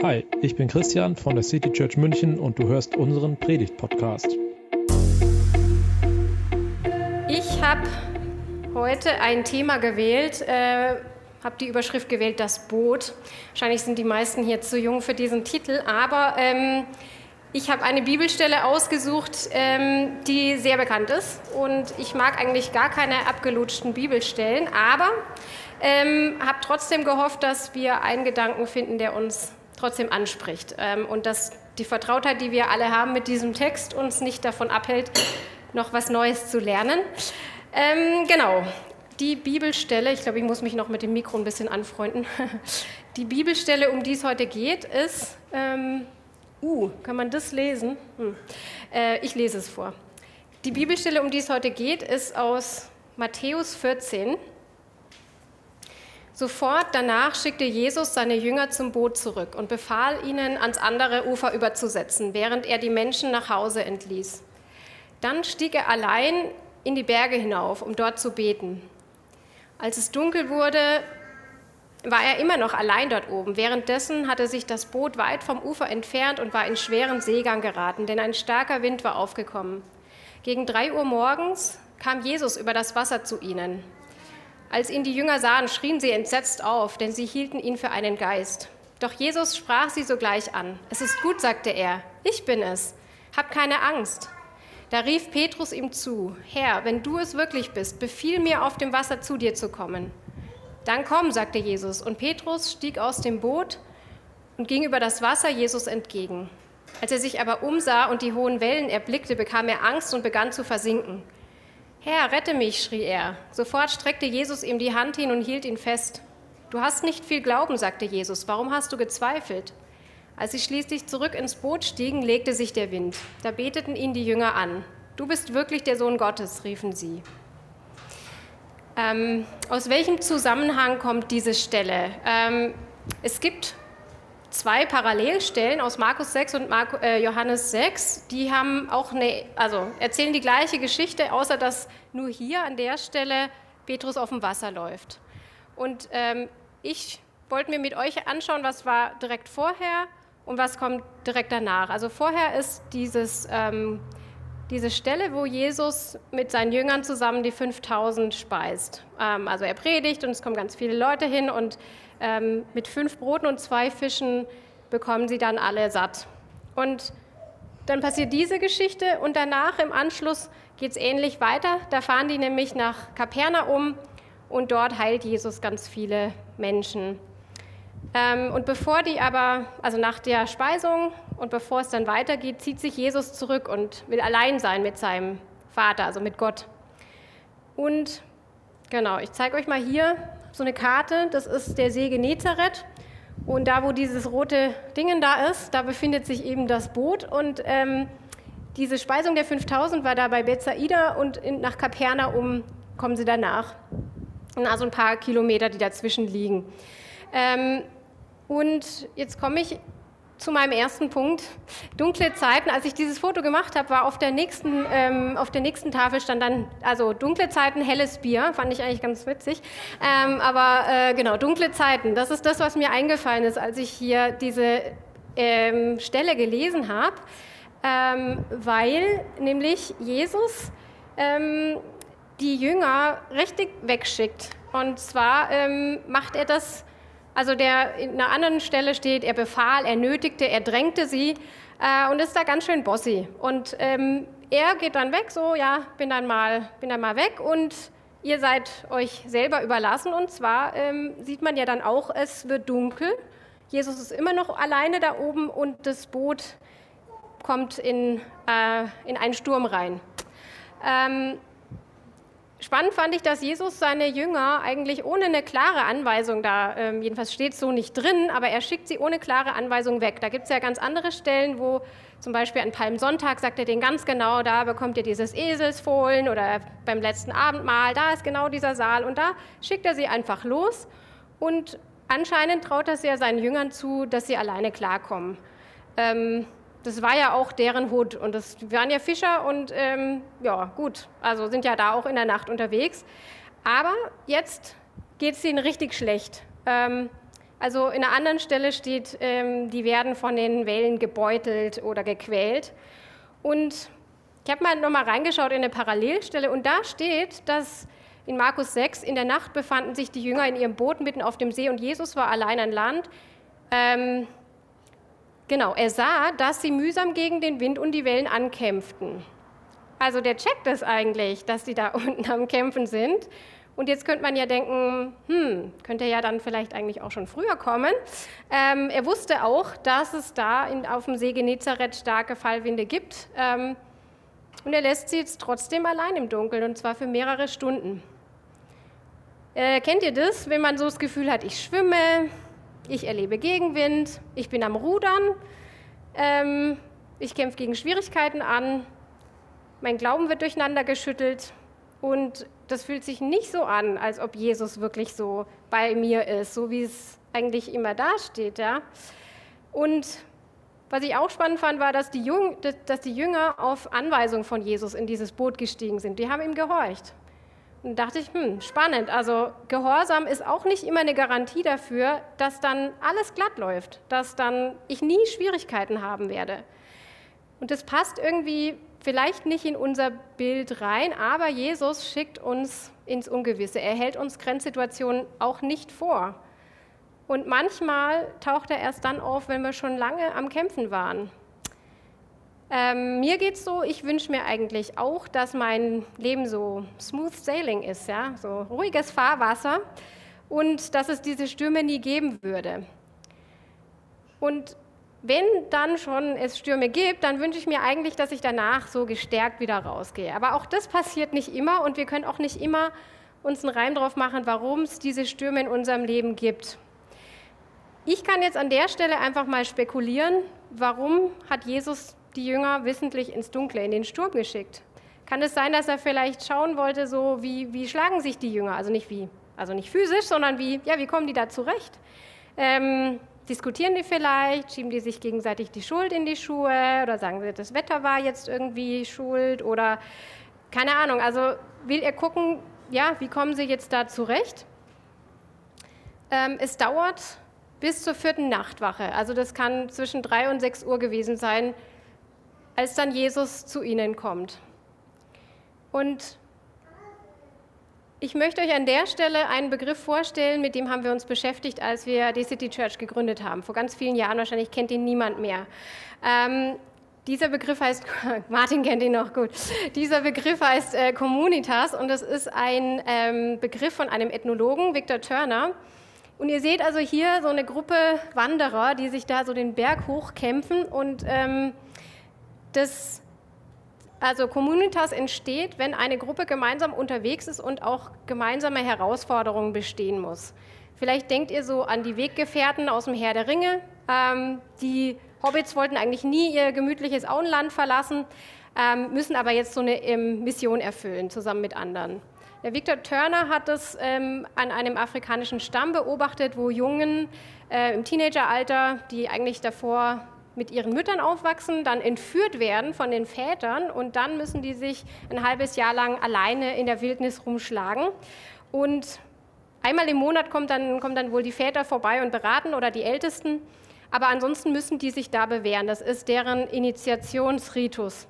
Hi, ich bin Christian von der City Church München und du hörst unseren Predigt-Podcast. Ich habe heute ein Thema gewählt, äh, habe die Überschrift gewählt, das Boot. Wahrscheinlich sind die meisten hier zu jung für diesen Titel, aber ähm, ich habe eine Bibelstelle ausgesucht, ähm, die sehr bekannt ist und ich mag eigentlich gar keine abgelutschten Bibelstellen, aber ähm, habe trotzdem gehofft, dass wir einen Gedanken finden, der uns trotzdem anspricht ähm, und dass die Vertrautheit, die wir alle haben mit diesem Text, uns nicht davon abhält, noch was Neues zu lernen. Ähm, genau, die Bibelstelle, ich glaube, ich muss mich noch mit dem Mikro ein bisschen anfreunden. Die Bibelstelle, um die es heute geht, ist, ähm, uh, kann man das lesen? Hm. Äh, ich lese es vor. Die Bibelstelle, um die es heute geht, ist aus Matthäus 14, Sofort danach schickte Jesus seine Jünger zum Boot zurück und befahl ihnen, ans andere Ufer überzusetzen, während er die Menschen nach Hause entließ. Dann stieg er allein in die Berge hinauf, um dort zu beten. Als es dunkel wurde, war er immer noch allein dort oben. Währenddessen hatte sich das Boot weit vom Ufer entfernt und war in schweren Seegang geraten, denn ein starker Wind war aufgekommen. Gegen drei Uhr morgens kam Jesus über das Wasser zu ihnen. Als ihn die Jünger sahen, schrien sie entsetzt auf, denn sie hielten ihn für einen Geist. Doch Jesus sprach sie sogleich an. Es ist gut, sagte er, ich bin es. Hab keine Angst. Da rief Petrus ihm zu, Herr, wenn du es wirklich bist, befiehl mir, auf dem Wasser zu dir zu kommen. Dann komm, sagte Jesus, und Petrus stieg aus dem Boot und ging über das Wasser Jesus entgegen. Als er sich aber umsah und die hohen Wellen erblickte, bekam er Angst und begann zu versinken. Herr, rette mich, schrie er. Sofort streckte Jesus ihm die Hand hin und hielt ihn fest. Du hast nicht viel Glauben, sagte Jesus. Warum hast du gezweifelt? Als sie schließlich zurück ins Boot stiegen, legte sich der Wind. Da beteten ihn die Jünger an. Du bist wirklich der Sohn Gottes, riefen sie. Ähm, aus welchem Zusammenhang kommt diese Stelle? Ähm, es gibt zwei Parallelstellen aus Markus 6 und Marco, äh, Johannes 6, die haben auch eine, also erzählen die gleiche Geschichte, außer dass nur hier an der Stelle Petrus auf dem Wasser läuft. Und ähm, ich wollte mir mit euch anschauen, was war direkt vorher und was kommt direkt danach. Also vorher ist dieses, ähm, diese Stelle, wo Jesus mit seinen Jüngern zusammen die 5000 speist. Ähm, also er predigt und es kommen ganz viele Leute hin und ähm, mit fünf Broten und zwei Fischen bekommen sie dann alle satt. Und dann passiert diese Geschichte und danach im Anschluss geht es ähnlich weiter. Da fahren die nämlich nach Kapernaum und dort heilt Jesus ganz viele Menschen. Ähm, und bevor die aber, also nach der Speisung und bevor es dann weitergeht, zieht sich Jesus zurück und will allein sein mit seinem Vater, also mit Gott. Und genau, ich zeige euch mal hier so eine Karte, das ist der See Genezareth. Und da, wo dieses rote Ding da ist, da befindet sich eben das Boot. Und ähm, diese Speisung der 5000 war da bei Bethsaida und in, nach Kapernaum kommen sie danach. Also ein paar Kilometer, die dazwischen liegen. Ähm, und jetzt komme ich zu meinem ersten Punkt. Dunkle Zeiten. Als ich dieses Foto gemacht habe, war auf der nächsten, ähm, auf der nächsten Tafel stand dann, also dunkle Zeiten, helles Bier. Fand ich eigentlich ganz witzig. Ähm, aber äh, genau, dunkle Zeiten. Das ist das, was mir eingefallen ist, als ich hier diese ähm, Stelle gelesen habe. Ähm, weil nämlich Jesus ähm, die Jünger richtig wegschickt. Und zwar ähm, macht er das also der in einer anderen Stelle steht, er befahl, er nötigte, er drängte sie äh, und ist da ganz schön bossy. Und ähm, er geht dann weg, so ja, bin dann mal, bin dann mal weg und ihr seid euch selber überlassen. Und zwar ähm, sieht man ja dann auch, es wird dunkel. Jesus ist immer noch alleine da oben und das Boot kommt in, äh, in einen Sturm rein. Ähm, Spannend fand ich, dass Jesus seine Jünger eigentlich ohne eine klare Anweisung, da ähm, jedenfalls steht so nicht drin, aber er schickt sie ohne klare Anweisung weg. Da gibt es ja ganz andere Stellen, wo zum Beispiel an Palmsonntag sagt er den ganz genau, da bekommt ihr dieses Eselsfohlen oder beim letzten Abendmahl, da ist genau dieser Saal und da schickt er sie einfach los und anscheinend traut er ja seinen Jüngern zu, dass sie alleine klarkommen. Ähm, das war ja auch deren Hut und das waren ja Fischer und ähm, ja, gut, also sind ja da auch in der Nacht unterwegs. Aber jetzt geht es ihnen richtig schlecht. Ähm, Also in einer anderen Stelle steht, ähm, die werden von den Wellen gebeutelt oder gequält. Und ich habe mal nochmal reingeschaut in eine Parallelstelle und da steht, dass in Markus 6 in der Nacht befanden sich die Jünger in ihrem Boot mitten auf dem See und Jesus war allein an Land. Ähm, genau, er sah, dass sie mühsam gegen den Wind und die Wellen ankämpften. Also der checkt es eigentlich, dass die da unten am Kämpfen sind. Und jetzt könnte man ja denken, hm, könnte er ja dann vielleicht eigentlich auch schon früher kommen. Ähm, er wusste auch, dass es da in, auf dem See Genezareth starke Fallwinde gibt. Ähm, und er lässt sie jetzt trotzdem allein im Dunkeln, und zwar für mehrere Stunden. Äh, kennt ihr das, wenn man so das Gefühl hat, ich schwimme, ich erlebe Gegenwind, ich bin am Rudern, ähm, ich kämpfe gegen Schwierigkeiten an, mein Glauben wird durcheinander geschüttelt und das fühlt sich nicht so an, als ob Jesus wirklich so bei mir ist, so wie es eigentlich immer dasteht. Ja? Und was ich auch spannend fand, war, dass die, Jüng, dass die Jünger auf Anweisung von Jesus in dieses Boot gestiegen sind. Die haben ihm gehorcht. Und dachte ich, hm, spannend. Also Gehorsam ist auch nicht immer eine Garantie dafür, dass dann alles glatt läuft, dass dann ich nie Schwierigkeiten haben werde. Und das passt irgendwie vielleicht nicht in unser Bild rein, aber Jesus schickt uns ins Ungewisse. Er hält uns Grenzsituationen auch nicht vor. Und manchmal taucht er erst dann auf, wenn wir schon lange am Kämpfen waren. Ähm, mir geht es so, ich wünsche mir eigentlich auch, dass mein Leben so smooth sailing ist, ja? so ruhiges Fahrwasser und dass es diese Stürme nie geben würde. Und wenn dann schon es Stürme gibt, dann wünsche ich mir eigentlich, dass ich danach so gestärkt wieder rausgehe. Aber auch das passiert nicht immer und wir können auch nicht immer uns einen Reim drauf machen, warum es diese Stürme in unserem Leben gibt. Ich kann jetzt an der Stelle einfach mal spekulieren, warum hat Jesus die Jünger wissentlich ins Dunkle, in den Sturm geschickt? Kann es sein, dass er vielleicht schauen wollte, so wie, wie schlagen sich die Jünger? Also nicht wie, also nicht physisch, sondern wie, ja, wie kommen die da zurecht? Ähm, Diskutieren die vielleicht? Schieben die sich gegenseitig die Schuld in die Schuhe? Oder sagen sie, das Wetter war jetzt irgendwie schuld? Oder keine Ahnung. Also will er gucken, ja, wie kommen sie jetzt da zurecht? Ähm, es dauert bis zur vierten Nachtwache. Also das kann zwischen drei und sechs Uhr gewesen sein, als dann Jesus zu ihnen kommt. Und ich möchte euch an der Stelle einen Begriff vorstellen, mit dem haben wir uns beschäftigt, als wir die City Church gegründet haben. Vor ganz vielen Jahren, wahrscheinlich kennt ihn niemand mehr. Ähm, dieser Begriff heißt, Martin kennt ihn noch gut, dieser Begriff heißt äh, Communitas und das ist ein ähm, Begriff von einem Ethnologen, Victor Turner. Und ihr seht also hier so eine Gruppe Wanderer, die sich da so den Berg hochkämpfen und ähm, das also Communitas entsteht, wenn eine Gruppe gemeinsam unterwegs ist und auch gemeinsame Herausforderungen bestehen muss. Vielleicht denkt ihr so an die Weggefährten aus dem Heer der Ringe. Ähm, die Hobbits wollten eigentlich nie ihr gemütliches Auenland verlassen, ähm, müssen aber jetzt so eine ähm, Mission erfüllen, zusammen mit anderen. Der Victor Turner hat es ähm, an einem afrikanischen Stamm beobachtet, wo Jungen äh, im Teenageralter, die eigentlich davor mit ihren Müttern aufwachsen, dann entführt werden von den Vätern und dann müssen die sich ein halbes Jahr lang alleine in der Wildnis rumschlagen. Und einmal im Monat kommt dann, kommen dann wohl die Väter vorbei und beraten oder die Ältesten. Aber ansonsten müssen die sich da bewähren. Das ist deren Initiationsritus.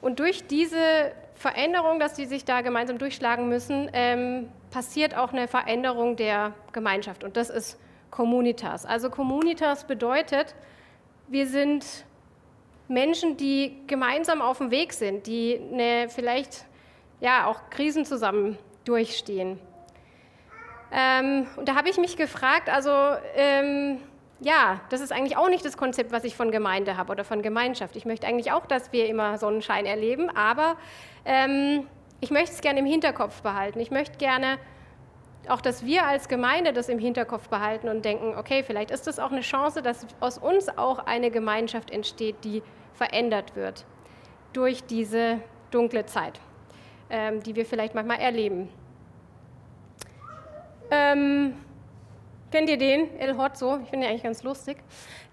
Und durch diese Veränderung, dass die sich da gemeinsam durchschlagen müssen, ähm, passiert auch eine Veränderung der Gemeinschaft. Und das ist Communitas. Also Communitas bedeutet, wir sind Menschen, die gemeinsam auf dem Weg sind, die eine, vielleicht ja auch Krisen zusammen durchstehen. Ähm, und da habe ich mich gefragt, also ähm, ja, das ist eigentlich auch nicht das Konzept, was ich von Gemeinde habe oder von Gemeinschaft. Ich möchte eigentlich auch, dass wir immer Sonnenschein erleben, aber ähm, ich möchte es gerne im Hinterkopf behalten. Ich möchte gerne auch, dass wir als Gemeinde das im Hinterkopf behalten und denken, okay, vielleicht ist das auch eine Chance, dass aus uns auch eine Gemeinschaft entsteht, die verändert wird durch diese dunkle Zeit, ähm, die wir vielleicht manchmal erleben. Ähm, Kennt ihr den? El Hotzo, ich finde ihn eigentlich ganz lustig.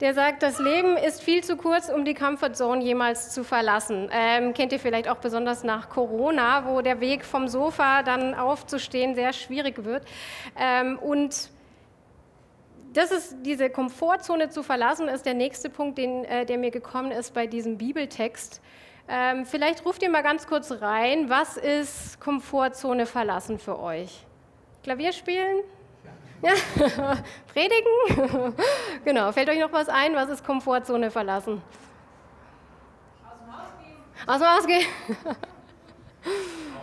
Der sagt, das Leben ist viel zu kurz, um die Comfortzone jemals zu verlassen. Ähm, kennt ihr vielleicht auch besonders nach Corona, wo der Weg vom Sofa dann aufzustehen sehr schwierig wird. Ähm, und das ist diese Komfortzone zu verlassen, ist der nächste Punkt, den, äh, der mir gekommen ist bei diesem Bibeltext. Ähm, vielleicht ruft ihr mal ganz kurz rein, was ist Komfortzone verlassen für euch? Klavier spielen? Ja. Predigen? genau, fällt euch noch was ein? Was ist Komfortzone verlassen? Aus dem Haus gehen. Aus dem Haus gehen.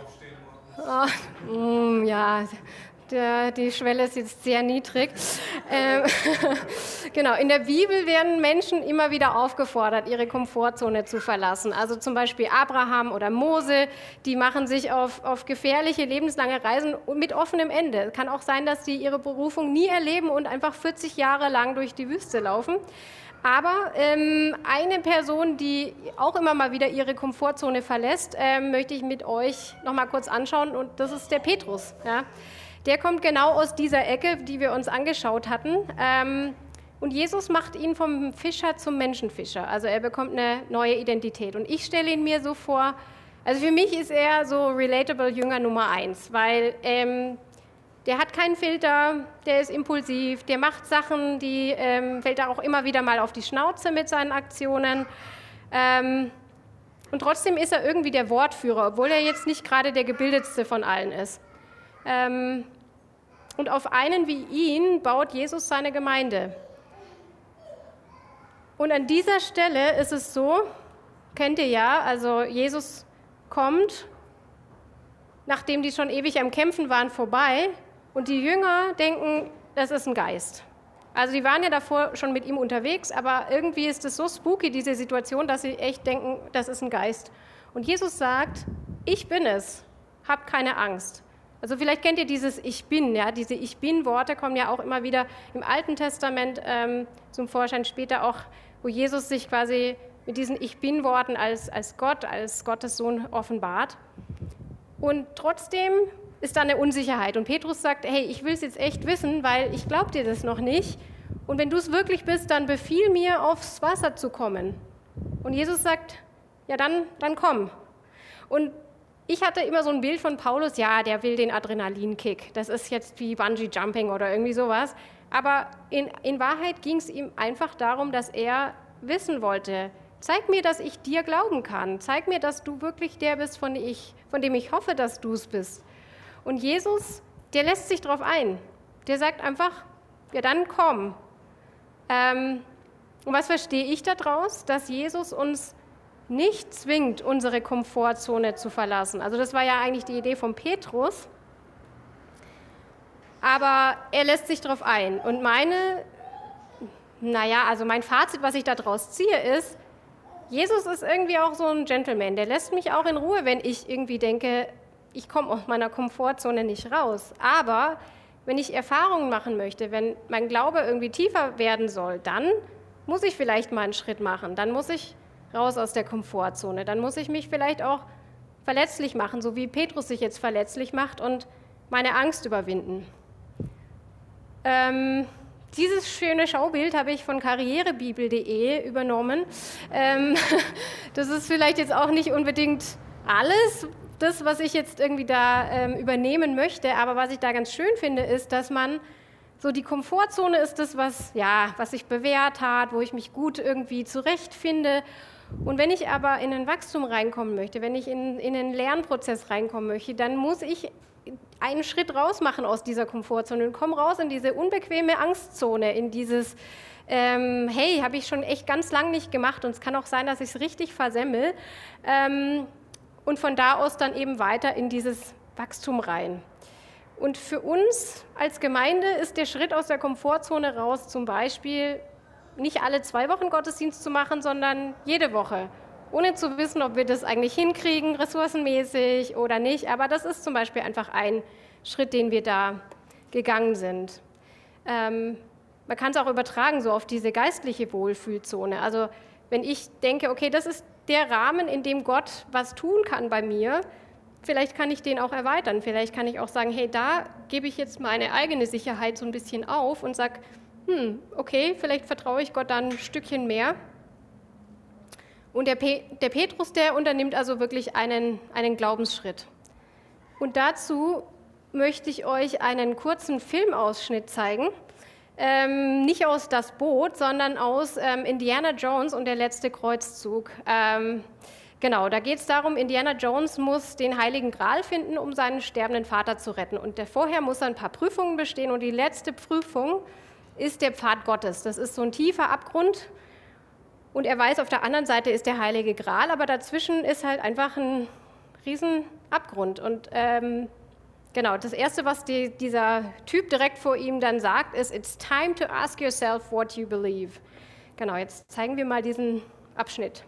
Aufstehen. Oh, mm, ja, der, die Schwelle ist jetzt sehr niedrig. Ähm, genau, in der Bibel werden Menschen immer wieder aufgefordert, ihre Komfortzone zu verlassen. Also zum Beispiel Abraham oder Mose, die machen sich auf, auf gefährliche, lebenslange Reisen mit offenem Ende. Es kann auch sein, dass sie ihre Berufung nie erleben und einfach 40 Jahre lang durch die Wüste laufen. Aber ähm, eine Person, die auch immer mal wieder ihre Komfortzone verlässt, ähm, möchte ich mit euch noch mal kurz anschauen und das ist der Petrus. Ja. Der kommt genau aus dieser Ecke, die wir uns angeschaut hatten. Ähm, und Jesus macht ihn vom Fischer zum Menschenfischer. Also er bekommt eine neue Identität. Und ich stelle ihn mir so vor, also für mich ist er so relatable Jünger Nummer eins, weil ähm, der hat keinen Filter, der ist impulsiv, der macht Sachen, die ähm, fällt da auch immer wieder mal auf die Schnauze mit seinen Aktionen. Ähm, und trotzdem ist er irgendwie der Wortführer, obwohl er jetzt nicht gerade der gebildetste von allen ist. Ähm, und auf einen wie ihn baut Jesus seine Gemeinde. Und an dieser Stelle ist es so, kennt ihr ja, also Jesus kommt, nachdem die schon ewig am Kämpfen waren, vorbei und die Jünger denken, das ist ein Geist. Also die waren ja davor schon mit ihm unterwegs, aber irgendwie ist es so spooky, diese Situation, dass sie echt denken, das ist ein Geist. Und Jesus sagt, ich bin es, habt keine Angst. Also vielleicht kennt ihr dieses Ich bin, ja, diese Ich bin-Worte kommen ja auch immer wieder im Alten Testament ähm, zum Vorschein, später auch, wo Jesus sich quasi mit diesen Ich bin-Worten als, als Gott, als Gottes Sohn offenbart. Und trotzdem ist da eine Unsicherheit. Und Petrus sagt, hey, ich will es jetzt echt wissen, weil ich glaube dir das noch nicht. Und wenn du es wirklich bist, dann befiehl mir, aufs Wasser zu kommen. Und Jesus sagt, ja, dann, dann komm. Und ich hatte immer so ein Bild von Paulus, ja, der will den Adrenalinkick. Das ist jetzt wie Bungee Jumping oder irgendwie sowas. Aber in, in Wahrheit ging es ihm einfach darum, dass er wissen wollte, zeig mir, dass ich dir glauben kann. Zeig mir, dass du wirklich der bist, von, ich, von dem ich hoffe, dass du es bist. Und Jesus, der lässt sich darauf ein. Der sagt einfach, ja, dann komm. Ähm, und was verstehe ich daraus? Dass Jesus uns nicht zwingt, unsere Komfortzone zu verlassen. Also das war ja eigentlich die Idee von Petrus. Aber er lässt sich darauf ein. Und meine, naja, also mein Fazit, was ich daraus ziehe, ist, Jesus ist irgendwie auch so ein Gentleman. Der lässt mich auch in Ruhe, wenn ich irgendwie denke, ich komme aus meiner Komfortzone nicht raus. Aber wenn ich Erfahrungen machen möchte, wenn mein Glaube irgendwie tiefer werden soll, dann muss ich vielleicht mal einen Schritt machen. Dann muss ich raus aus der Komfortzone. Dann muss ich mich vielleicht auch verletzlich machen, so wie Petrus sich jetzt verletzlich macht und meine Angst überwinden. Ähm, dieses schöne Schaubild habe ich von karrierebibel.de übernommen. Ähm, das ist vielleicht jetzt auch nicht unbedingt alles, das, was ich jetzt irgendwie da ähm, übernehmen möchte, aber was ich da ganz schön finde, ist, dass man so die Komfortzone ist das, was, ja, was sich bewährt hat, wo ich mich gut irgendwie zurechtfinde und wenn ich aber in ein Wachstum reinkommen möchte, wenn ich in, in einen Lernprozess reinkommen möchte, dann muss ich einen Schritt raus machen aus dieser Komfortzone und komme raus in diese unbequeme Angstzone, in dieses, ähm, hey, habe ich schon echt ganz lang nicht gemacht und es kann auch sein, dass ich es richtig versemmel. Ähm, und von da aus dann eben weiter in dieses Wachstum rein. Und für uns als Gemeinde ist der Schritt aus der Komfortzone raus zum Beispiel nicht alle zwei Wochen Gottesdienst zu machen, sondern jede Woche. Ohne zu wissen, ob wir das eigentlich hinkriegen, ressourcenmäßig oder nicht. Aber das ist zum Beispiel einfach ein Schritt, den wir da gegangen sind. Ähm, man kann es auch übertragen, so auf diese geistliche Wohlfühlzone. Also wenn ich denke, okay, das ist der Rahmen, in dem Gott was tun kann bei mir, vielleicht kann ich den auch erweitern. Vielleicht kann ich auch sagen, hey, da gebe ich jetzt meine eigene Sicherheit so ein bisschen auf und sage, hm, okay, vielleicht vertraue ich Gott dann ein Stückchen mehr. Und der, Pe der Petrus, der unternimmt also wirklich einen, einen Glaubensschritt. Und dazu möchte ich euch einen kurzen Filmausschnitt zeigen. ähm, nicht aus Das Boot, sondern aus ähm, Indiana Jones und der letzte Kreuzzug. Ähm, genau, da geht es darum, Indiana Jones muss den Heiligen Gral finden, um seinen sterbenden Vater zu retten. Und der, vorher muss er ein paar Prüfungen bestehen und die letzte Prüfung ist der Pfad Gottes. Das ist so ein tiefer Abgrund und er weiß, auf der anderen Seite ist der Heilige Gral, aber dazwischen ist halt einfach ein riesen Abgrund. Und ähm, genau, das Erste, was die, dieser Typ direkt vor ihm dann sagt, ist, It's time to ask yourself what you believe. Genau, jetzt zeigen wir mal diesen Abschnitt.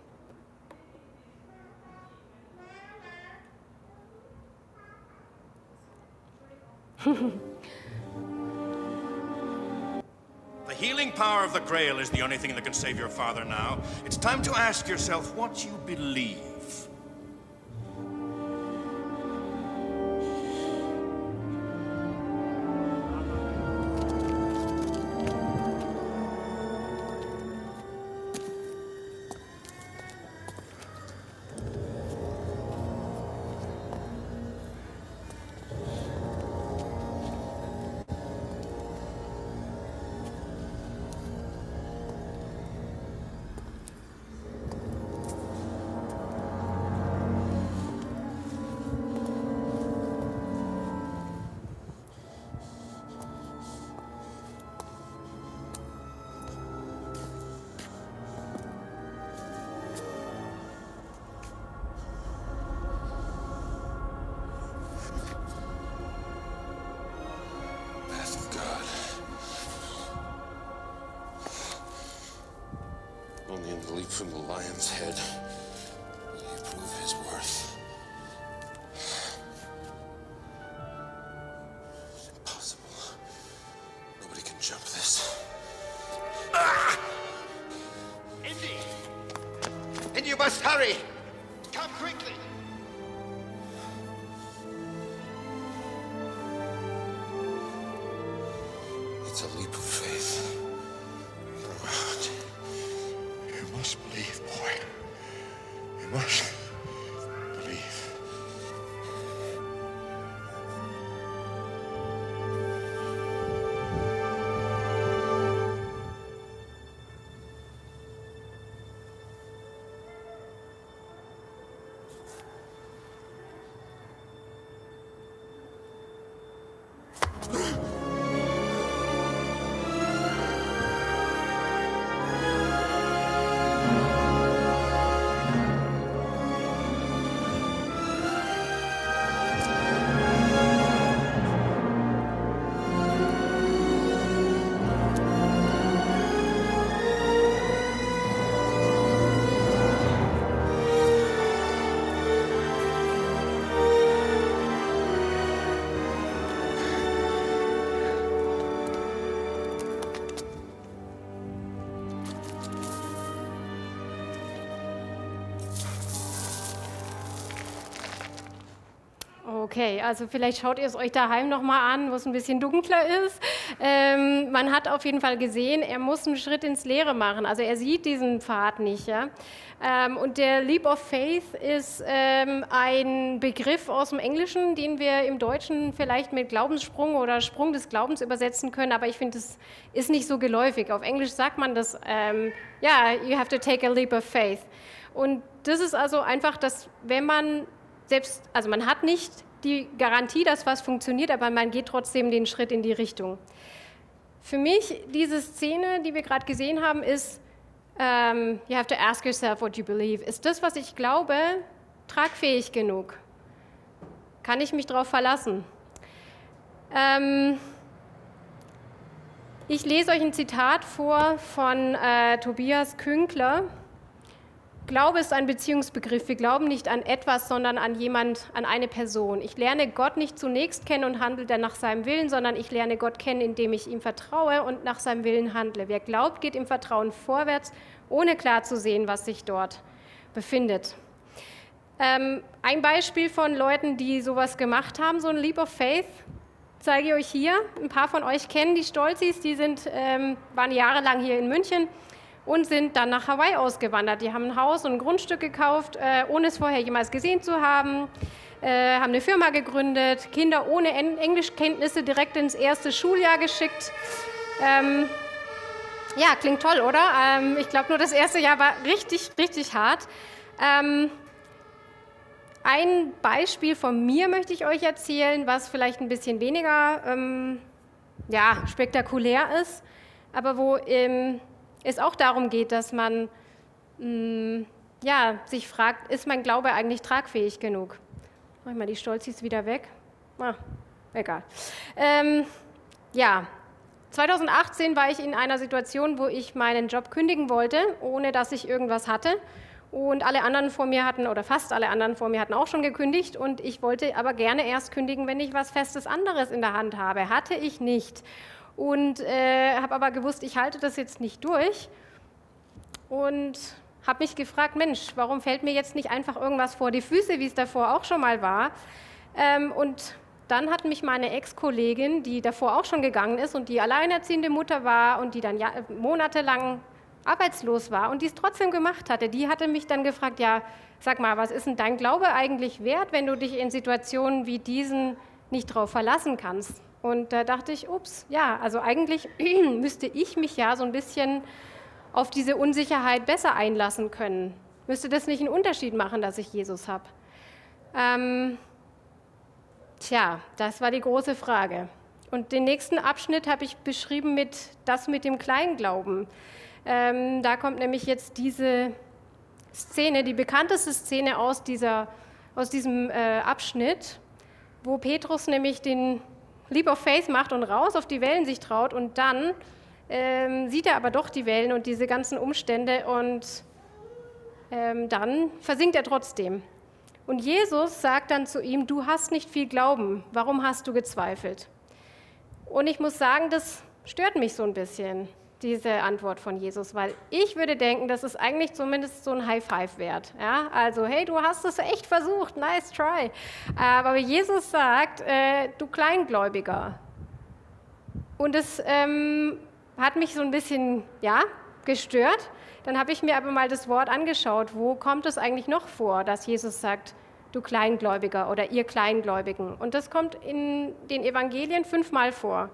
The healing power of the Grail is the only thing that can save your father now. It's time to ask yourself what you believe. From the lion's head will he prove his worth. It's impossible. Nobody can jump this. Ah! Indy! Indy, you must hurry! Okay, also vielleicht schaut ihr es euch daheim nochmal an, wo es ein bisschen dunkler ist. Ähm, man hat auf jeden Fall gesehen, er muss einen Schritt ins Leere machen. Also er sieht diesen Pfad nicht. Ja? Ähm, und der Leap of Faith ist ähm, ein Begriff aus dem Englischen, den wir im Deutschen vielleicht mit Glaubenssprung oder Sprung des Glaubens übersetzen können. Aber ich finde, es ist nicht so geläufig. Auf Englisch sagt man das, ähm, ja, you have to take a leap of faith. Und das ist also einfach, dass wenn man selbst, also man hat nicht die Garantie, dass was funktioniert, aber man geht trotzdem den Schritt in die Richtung. Für mich, diese Szene, die wir gerade gesehen haben, ist, um, you have to ask yourself what you believe. Ist das, was ich glaube, tragfähig genug? Kann ich mich darauf verlassen? Ähm, ich lese euch ein Zitat vor von äh, Tobias Künkler. Glaube ist ein Beziehungsbegriff. Wir glauben nicht an etwas, sondern an jemand, an eine Person. Ich lerne Gott nicht zunächst kennen und handle dann nach seinem Willen, sondern ich lerne Gott kennen, indem ich ihm vertraue und nach seinem Willen handle. Wer glaubt, geht im Vertrauen vorwärts, ohne klar zu sehen, was sich dort befindet. Ähm, ein Beispiel von Leuten, die sowas gemacht haben, so ein Leap of Faith, zeige ich euch hier. Ein paar von euch kennen die Stolzis, die sind, ähm, waren jahrelang hier in München und sind dann nach Hawaii ausgewandert. Die haben ein Haus und ein Grundstück gekauft, äh, ohne es vorher jemals gesehen zu haben, äh, haben eine Firma gegründet, Kinder ohne en Englischkenntnisse direkt ins erste Schuljahr geschickt. Ähm, ja, klingt toll, oder? Ähm, ich glaube, nur das erste Jahr war richtig, richtig hart. Ähm, ein Beispiel von mir möchte ich euch erzählen, was vielleicht ein bisschen weniger ähm, ja, spektakulär ist, aber wo ähm, es auch darum geht, dass man mh, mm, ja, sich fragt, ist mein Glaube eigentlich tragfähig genug? Mach ich mal die Stolzis wieder weg. Ah, egal. Ähm, ja, 2018 war ich in einer Situation, wo ich meinen Job kündigen wollte, ohne dass ich irgendwas hatte. Und alle anderen vor mir hatten, oder fast alle anderen vor mir hatten auch schon gekündigt. Und ich wollte aber gerne erst kündigen, wenn ich was Festes anderes in der Hand habe. Hatte ich nicht. Und äh, habe aber gewusst, ich halte das jetzt nicht durch. Und habe mich gefragt, Mensch, warum fällt mir jetzt nicht einfach irgendwas vor die Füße, wie es davor auch schon mal war? Ähm, und dann hat mich meine Ex-Kollegin, die davor auch schon gegangen ist und die alleinerziehende Mutter war und die dann ja, monatelang arbeitslos war und die es trotzdem gemacht hatte, die hatte mich dann gefragt, ja, sag mal, was ist denn dein Glaube eigentlich wert, wenn du dich in Situationen wie diesen nicht drauf verlassen kannst? Und da dachte ich, ups, ja, also eigentlich müsste ich mich ja so ein bisschen auf diese Unsicherheit besser einlassen können. Müsste das nicht einen Unterschied machen, dass ich Jesus habe? Ähm, tja, das war die große Frage. Und den nächsten Abschnitt habe ich beschrieben mit das mit dem Kleinglauben. Ähm, da kommt nämlich jetzt diese Szene, die bekannteste Szene aus, dieser, aus diesem äh, Abschnitt, wo Petrus nämlich den Leap of Faith macht und raus auf die Wellen sich traut und dann ähm, sieht er aber doch die Wellen und diese ganzen Umstände und ähm, dann versinkt er trotzdem. Und Jesus sagt dann zu ihm, du hast nicht viel Glauben, warum hast du gezweifelt? Und ich muss sagen, das stört mich so ein bisschen diese Antwort von Jesus, weil ich würde denken, das ist eigentlich zumindest so ein High Five wert. Ja? Also, hey, du hast es echt versucht, nice try. Aber Jesus sagt, äh, du Kleingläubiger. Und es ähm, hat mich so ein bisschen, ja, gestört. Dann habe ich mir aber mal das Wort angeschaut, wo kommt es eigentlich noch vor, dass Jesus sagt, du Kleingläubiger oder ihr Kleingläubigen. Und das kommt in den Evangelien fünfmal vor.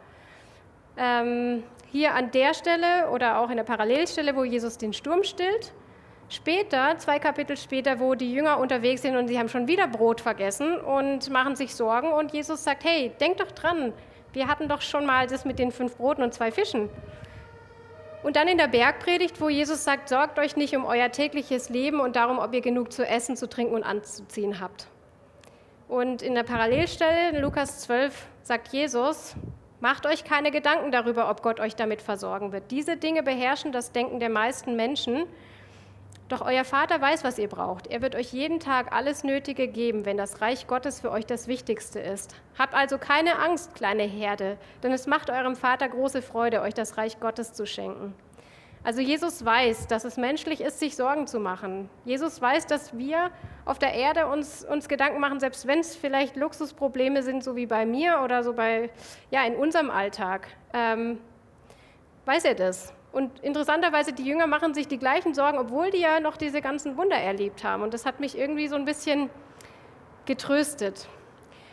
Ähm, hier an der Stelle oder auch in der Parallelstelle, wo Jesus den Sturm stillt. Später, zwei Kapitel später, wo die Jünger unterwegs sind und sie haben schon wieder Brot vergessen und machen sich Sorgen und Jesus sagt, hey, denk doch dran, wir hatten doch schon mal das mit den fünf Broten und zwei Fischen. Und dann in der Bergpredigt, wo Jesus sagt, sorgt euch nicht um euer tägliches Leben und darum, ob ihr genug zu essen, zu trinken und anzuziehen habt. Und in der Parallelstelle, in Lukas 12, sagt Jesus, Macht euch keine Gedanken darüber, ob Gott euch damit versorgen wird. Diese Dinge beherrschen das Denken der meisten Menschen. Doch euer Vater weiß, was ihr braucht. Er wird euch jeden Tag alles Nötige geben, wenn das Reich Gottes für euch das Wichtigste ist. Habt also keine Angst, kleine Herde, denn es macht eurem Vater große Freude, euch das Reich Gottes zu schenken. Also Jesus weiß, dass es menschlich ist, sich Sorgen zu machen. Jesus weiß, dass wir auf der Erde uns, uns Gedanken machen, selbst wenn es vielleicht Luxusprobleme sind, so wie bei mir oder so bei, ja, in unserem Alltag. Ähm, weiß er das. Und interessanterweise, die Jünger machen sich die gleichen Sorgen, obwohl die ja noch diese ganzen Wunder erlebt haben. Und das hat mich irgendwie so ein bisschen getröstet.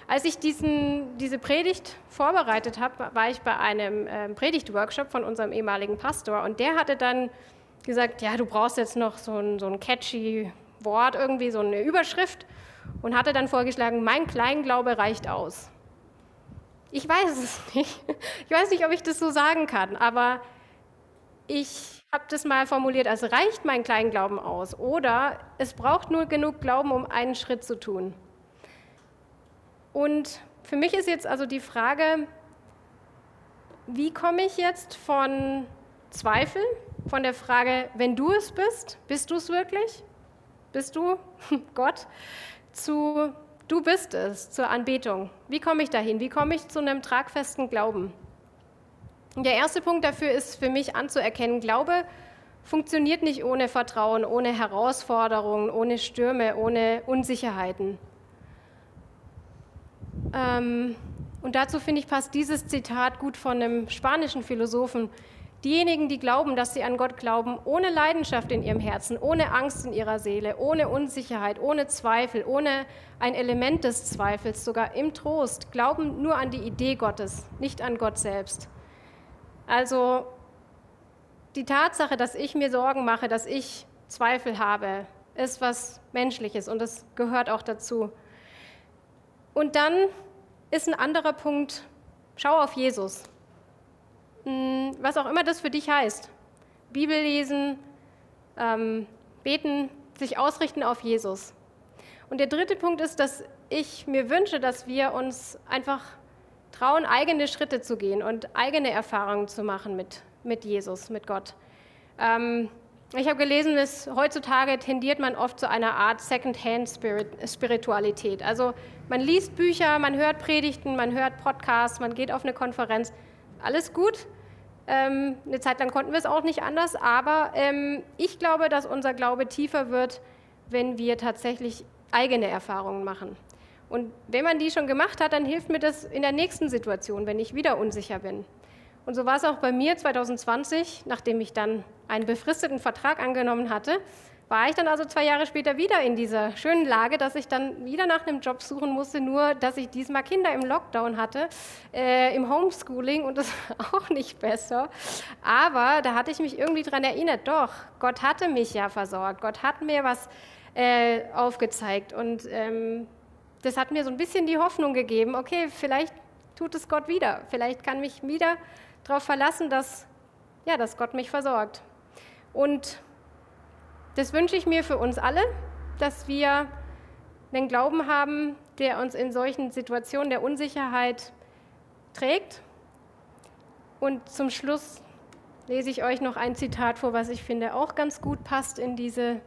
Als ich diesen, diese Predigt vorbereitet habe, war ich bei einem äh, Predigtworkshop von unserem ehemaligen Pastor und der hatte dann gesagt, ja, du brauchst jetzt noch so ein, so ein catchy Wort, irgendwie so eine Überschrift und hatte dann vorgeschlagen, mein Kleinglaube reicht aus. Ich weiß es nicht. Ich weiß nicht, ob ich das so sagen kann, aber ich habe das mal formuliert, als reicht mein Kleinglauben aus oder es braucht nur genug Glauben, um einen Schritt zu tun. Und für mich ist jetzt also die Frage, wie komme ich jetzt von Zweifel, von der Frage, wenn du es bist, bist du es wirklich? Bist du Gott? Zu du bist es, zur Anbetung. Wie komme ich dahin? Wie komme ich zu einem tragfesten Glauben? Der erste Punkt dafür ist für mich anzuerkennen, Glaube funktioniert nicht ohne Vertrauen, ohne Herausforderungen, ohne Stürme, ohne Unsicherheiten. Ähm, und dazu finde ich, passt dieses Zitat gut von einem spanischen Philosophen. Diejenigen, die glauben, dass sie an Gott glauben, ohne Leidenschaft in ihrem Herzen, ohne Angst in ihrer Seele, ohne Unsicherheit, ohne Zweifel, ohne ein Element des Zweifels, sogar im Trost, glauben nur an die Idee Gottes, nicht an Gott selbst. Also die Tatsache, dass ich mir Sorgen mache, dass ich Zweifel habe, ist was Menschliches und das gehört auch dazu. Und dann ist ein anderer Punkt, schau auf Jesus. Hm, was auch immer das für dich heißt. Bibel lesen, ähm, beten, sich ausrichten auf Jesus. Und der dritte Punkt ist, dass ich mir wünsche, dass wir uns einfach trauen, eigene Schritte zu gehen und eigene Erfahrungen zu machen mit, mit Jesus, mit Gott. Ähm, ich habe gelesen, dass heutzutage tendiert man oft zu einer Art Second-Hand-Spiritualität. Also man liest Bücher, man hört Predigten, man hört Podcasts, man geht auf eine Konferenz. Alles gut. Ähm, eine Zeit lang konnten wir es auch nicht anders, aber ähm, ich glaube, dass unser Glaube tiefer wird, wenn wir tatsächlich eigene Erfahrungen machen. Und wenn man die schon gemacht hat, dann hilft mir das in der nächsten Situation, wenn ich wieder unsicher bin. Und so war es auch bei mir 2020, nachdem ich dann einen befristeten Vertrag angenommen hatte, war ich dann also zwei Jahre später wieder in dieser schönen Lage, dass ich dann wieder nach einem Job suchen musste, nur dass ich diesmal Kinder im Lockdown hatte, äh, im Homeschooling und das war auch nicht besser. Aber da hatte ich mich irgendwie daran erinnert, doch, Gott hatte mich ja versorgt, Gott hat mir was äh, aufgezeigt und ähm, das hat mir so ein bisschen die Hoffnung gegeben, okay, vielleicht tut es Gott wieder, vielleicht kann mich wieder darauf verlassen, dass, ja, dass Gott mich versorgt. Und das wünsche ich mir für uns alle, dass wir einen Glauben haben, der uns in solchen Situationen der Unsicherheit trägt. Und zum Schluss lese ich euch noch ein Zitat vor, was ich finde auch ganz gut passt in diese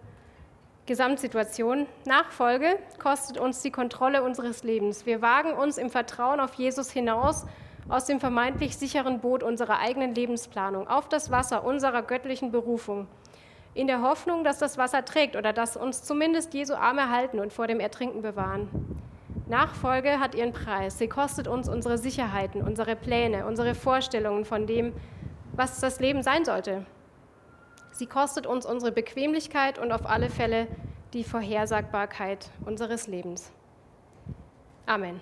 Gesamtsituation. Nachfolge kostet uns die Kontrolle unseres Lebens. Wir wagen uns im Vertrauen auf Jesus hinaus aus dem vermeintlich sicheren Boot unserer eigenen Lebensplanung auf das Wasser unserer göttlichen Berufung in der Hoffnung, dass das Wasser trägt oder dass uns zumindest Jesu Arme halten und vor dem Ertrinken bewahren. Nachfolge hat ihren Preis. Sie kostet uns unsere Sicherheiten, unsere Pläne, unsere Vorstellungen von dem, was das Leben sein sollte. Sie kostet uns unsere Bequemlichkeit und auf alle Fälle die Vorhersagbarkeit unseres Lebens. Amen.